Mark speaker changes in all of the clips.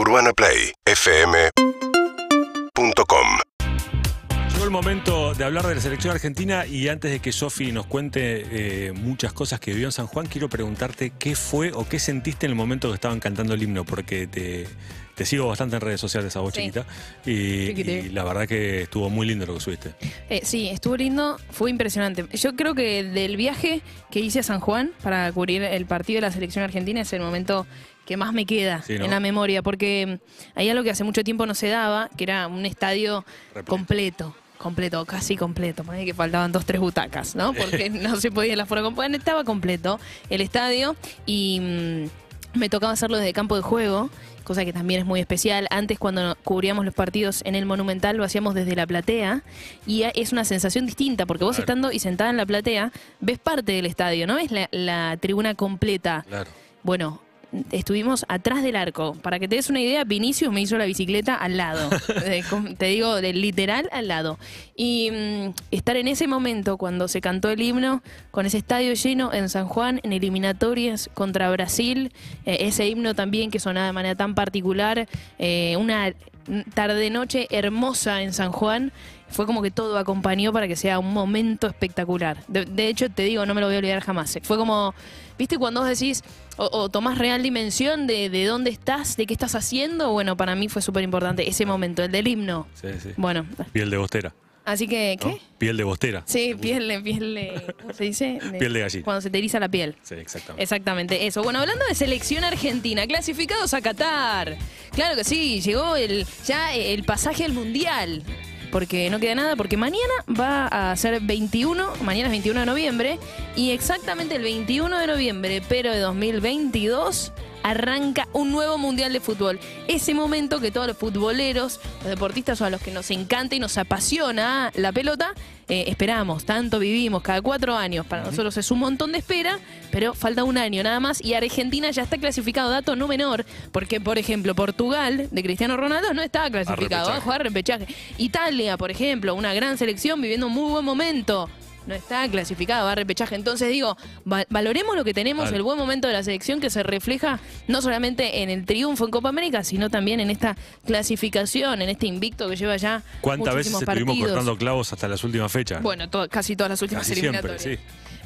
Speaker 1: UrbanaPlayFM.com
Speaker 2: el momento de hablar de la selección argentina y antes de que Sofi nos cuente eh, muchas cosas que vivió en San Juan, quiero preguntarte qué fue o qué sentiste en el momento que estaban cantando el himno, porque te, te sigo bastante en redes sociales a vos,
Speaker 3: Sí.
Speaker 2: chiquita, y, la verdad que estuvo muy lindo lo que subiste.
Speaker 3: Eh, sí, estuvo lindo, fue impresionante. Yo creo que del viaje que hice a San Juan para cubrir el partido de la selección argentina es el momento que más me queda
Speaker 2: Sí, ¿no?
Speaker 3: en la memoria, porque mm, hay algo que hace mucho tiempo no se daba, que era un estadio
Speaker 2: Repleto.
Speaker 3: completo. Completo, casi completo. Que faltaban dos, tres butacas, ¿no? Porque no se podía la fuera Bueno, estaba completo el estadio y mm, me tocaba hacerlo desde campo de juego, cosa que también es muy especial. Antes, cuando cubríamos los partidos en el Monumental, lo hacíamos desde la platea y es una sensación distinta, porque vos
Speaker 2: Claro.
Speaker 3: estando y sentada en la platea, ves parte del estadio, ¿no? Ves la, la tribuna completa.
Speaker 2: Claro.
Speaker 3: Bueno, estuvimos atrás del arco. Para que te des una idea, Vinicius me hizo la bicicleta al lado. Eh, te digo, del literal al lado. Y mm, estar en ese momento, cuando se cantó el himno, con ese estadio lleno en San Juan, en eliminatorias contra Brasil, eh, ese himno también que sonaba de manera tan particular, eh, una tarde-noche hermosa en San Juan. Fue como que todo acompañó para que sea un momento espectacular. De, de hecho, te digo, no me lo voy a olvidar jamás. Fue como, ¿viste cuando vos decís o, o tomás real dimensión de, de dónde estás, de qué estás haciendo? Bueno, para mí fue súper importante ese momento, el del himno.
Speaker 2: Sí, sí.
Speaker 3: Bueno,
Speaker 2: Piel de bostera.
Speaker 3: Así que,
Speaker 2: ¿no?
Speaker 3: ¿qué?
Speaker 2: Piel de bostera.
Speaker 3: Sí, piel de, piel de, ¿cómo se dice?
Speaker 2: Piel de gallina.
Speaker 3: Cuando se te eriza la piel.
Speaker 2: Sí, exactamente.
Speaker 3: Exactamente, eso. Bueno, hablando de selección argentina, clasificados a Qatar. Claro que sí, llegó el ya el pasaje al mundial. Porque no queda nada, porque mañana va a ser 21, mañana es 21 de noviembre, y exactamente el 21 de noviembre, pero de 2022, arranca un nuevo mundial de fútbol. Ese momento que todos los futboleros, los deportistas o a los que nos encanta y nos apasiona la pelota, eh, esperamos, tanto vivimos, cada cuatro años. Para nosotros es un montón de espera, pero falta un año nada más. Y Argentina ya está clasificado, dato no menor, porque, por ejemplo, Portugal, de Cristiano Ronaldo, no estaba clasificado, va a jugar repechaje. Italia, por ejemplo, una gran selección viviendo un muy buen momento. No está clasificado, va a repechaje. Entonces digo, va- valoremos lo que tenemos, el buen momento de la selección que se refleja no solamente en el triunfo en Copa América, sino también en esta clasificación, en este invicto que lleva ya
Speaker 2: ¿Cuántas veces estuvimos
Speaker 3: partidos.
Speaker 2: cortando clavos hasta las últimas fechas?
Speaker 3: Bueno, to- casi todas las últimas
Speaker 2: Casi siempre, sí.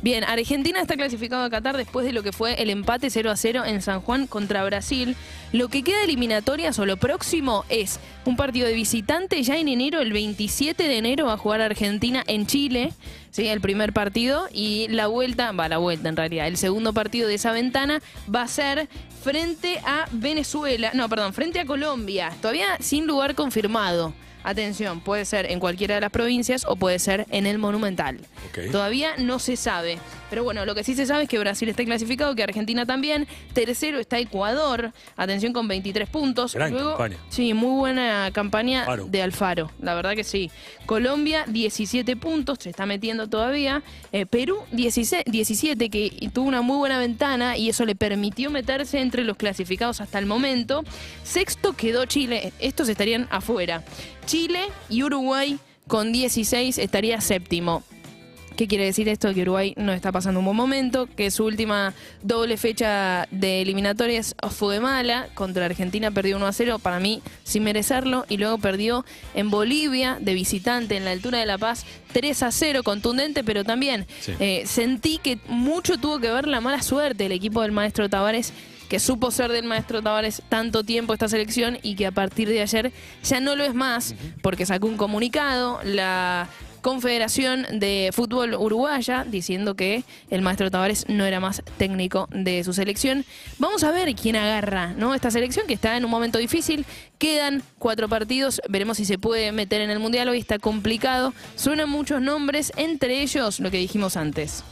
Speaker 3: Bien, Argentina está clasificado a Qatar después de lo que fue el empate 0 a 0 en San Juan contra Brasil. Lo que queda de eliminatorias o lo próximo es un partido de visitante ya en enero, el 27 de enero va a jugar Argentina en Chile, ¿sí? el primer partido, y la vuelta, va la vuelta en realidad, el segundo partido de esa ventana va a ser frente a Venezuela, no, perdón, frente a Colombia, todavía sin lugar confirmado. Atención, puede ser en cualquiera de las provincias o puede ser en el Monumental. Todavía no se sabe. Pero bueno, lo que sí se sabe es que Brasil está clasificado, que Argentina también. Tercero está Ecuador. Atención con 23 puntos.
Speaker 2: Gran campaña.
Speaker 3: Sí, muy buena campaña
Speaker 2: Alfaro.
Speaker 3: de Alfaro. La verdad que sí. Colombia, 17 puntos. Se está metiendo todavía. Eh, Perú, 16 17, que tuvo una muy buena ventana y eso le permitió meterse entre los clasificados hasta el momento. Sexto quedó Chile. Estos estarían afuera. Chile y Uruguay con 16 estaría séptimo. ¿Qué quiere decir esto? Que Uruguay no está pasando un buen momento, que su última doble fecha de eliminatorias fue mala, contra Argentina perdió 1 a 0, para mí sin merecerlo, y luego perdió en Bolivia de visitante en la altura de La Paz 3 a 0, contundente, pero también
Speaker 2: Sí.
Speaker 3: eh, sentí que mucho tuvo que ver la mala suerte del equipo del maestro Tavares que supo ser del maestro Tavares tanto tiempo esta selección y que a partir de ayer ya no lo es más porque sacó un comunicado la Confederación de Fútbol Uruguaya diciendo que el maestro Tavares no era más técnico de su selección. Vamos a ver quién agarra ¿no? esta selección que está en un momento difícil. Quedan cuatro partidos, veremos si se puede meter en el Mundial. Hoy está complicado. Suenan muchos nombres, entre ellos lo que dijimos antes.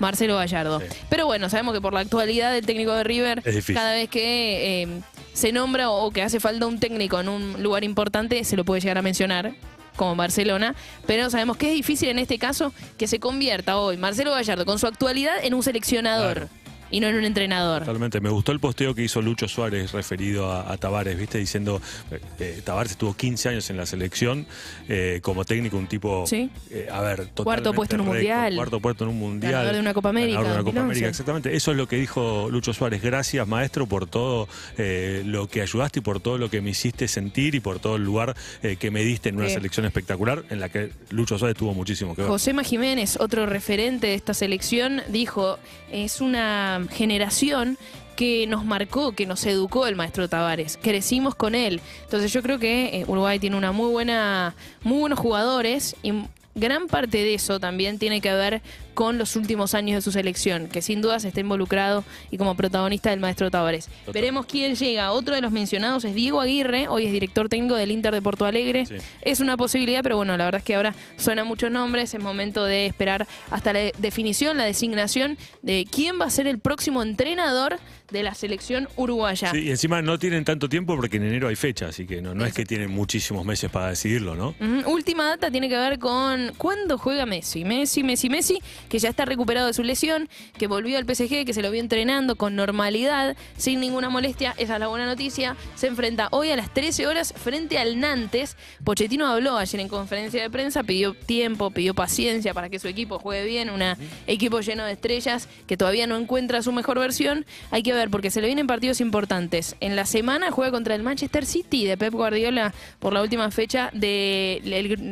Speaker 3: Marcelo Gallardo.
Speaker 2: Sí.
Speaker 3: Pero bueno, sabemos que por la actualidad del técnico de River, cada vez que eh, se nombra o que hace falta un técnico en un lugar importante, se lo puede llegar a mencionar como Barcelona, pero sabemos que es difícil en este caso que se convierta hoy Marcelo Gallardo con su actualidad en un seleccionador. Y no en un entrenador.
Speaker 2: Totalmente. Me gustó el posteo que hizo Lucho Suárez referido a, a Tavares, ¿viste? Diciendo, eh, eh, Tavares estuvo 15 años en la selección eh, como técnico, un tipo,
Speaker 3: Sí.
Speaker 2: eh, a ver, totalmente
Speaker 3: Cuarto puesto en un mundial.
Speaker 2: Cuarto puesto en un mundial.
Speaker 3: Ganador de una Copa América,
Speaker 2: Ganador de una Copa
Speaker 3: 2011.
Speaker 2: América, exactamente. Eso es lo que dijo Lucho Suárez. Gracias, maestro, por todo eh, lo que ayudaste y por todo lo que me hiciste sentir y por todo el lugar que me diste en una
Speaker 3: Sí.
Speaker 2: selección espectacular en la que Lucho Suárez tuvo muchísimo que ver.
Speaker 3: Josema Jiménez, otro referente de esta selección, dijo, es una generación que nos marcó, que nos educó el maestro Tavares. Crecimos con él. Entonces yo creo que eh, Uruguay tiene una muy buena, muy buenos jugadores y gran parte de eso también tiene que ver con los últimos años de su selección, que sin dudas está involucrado y como protagonista del maestro Tavares.
Speaker 2: Total.
Speaker 3: Veremos quién llega. Otro de los mencionados es Diego Aguirre, hoy es director técnico del Inter de Porto Alegre.
Speaker 2: Sí.
Speaker 3: Es una posibilidad, pero bueno, la verdad es que ahora suenan muchos nombres. Es momento de esperar hasta la definición, la designación de quién va a ser el próximo entrenador de la selección uruguaya.
Speaker 2: Sí, y encima no tienen tanto tiempo porque en enero hay fecha, así que no, no es que tienen muchísimos meses para decidirlo, ¿no?
Speaker 3: Última data tiene que ver con cuándo juega Messi. Messi, Messi, Messi, que ya está recuperado de su lesión, que volvió al PSG, que se lo vio entrenando con normalidad, sin ninguna molestia. Esa es la buena noticia. Se enfrenta hoy a las 13 horas frente al Nantes. Pochettino habló ayer en conferencia de prensa, pidió tiempo, pidió paciencia para que su equipo juegue bien. Un equipo lleno de estrellas que todavía no encuentra su mejor versión. Hay que ver, porque se le vienen partidos importantes. En la semana juega contra el Manchester City de Pep Guardiola por la última fecha de,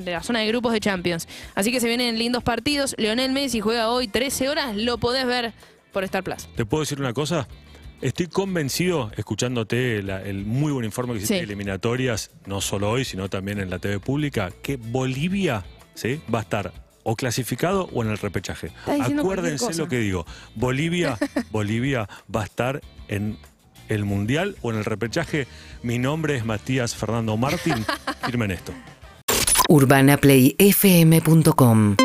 Speaker 3: la zona de grupos de Champions. Así que se vienen lindos partidos. Leonel Messi juega hoy 13 horas, lo podés ver por Star Plus.
Speaker 2: ¿Te puedo decir una cosa? Estoy convencido, escuchándote la- el muy buen informe que hiciste
Speaker 3: Sí.
Speaker 2: de eliminatorias, no solo hoy, sino también en la TV pública, que Bolivia ¿sí? va a estar o clasificado o en el repechaje. Acuérdense lo que digo. Bolivia, Bolivia va a estar en el Mundial o en el repechaje. Mi nombre es Matías Fernando Martín. Firmen esto.
Speaker 1: urbanaplayfm.com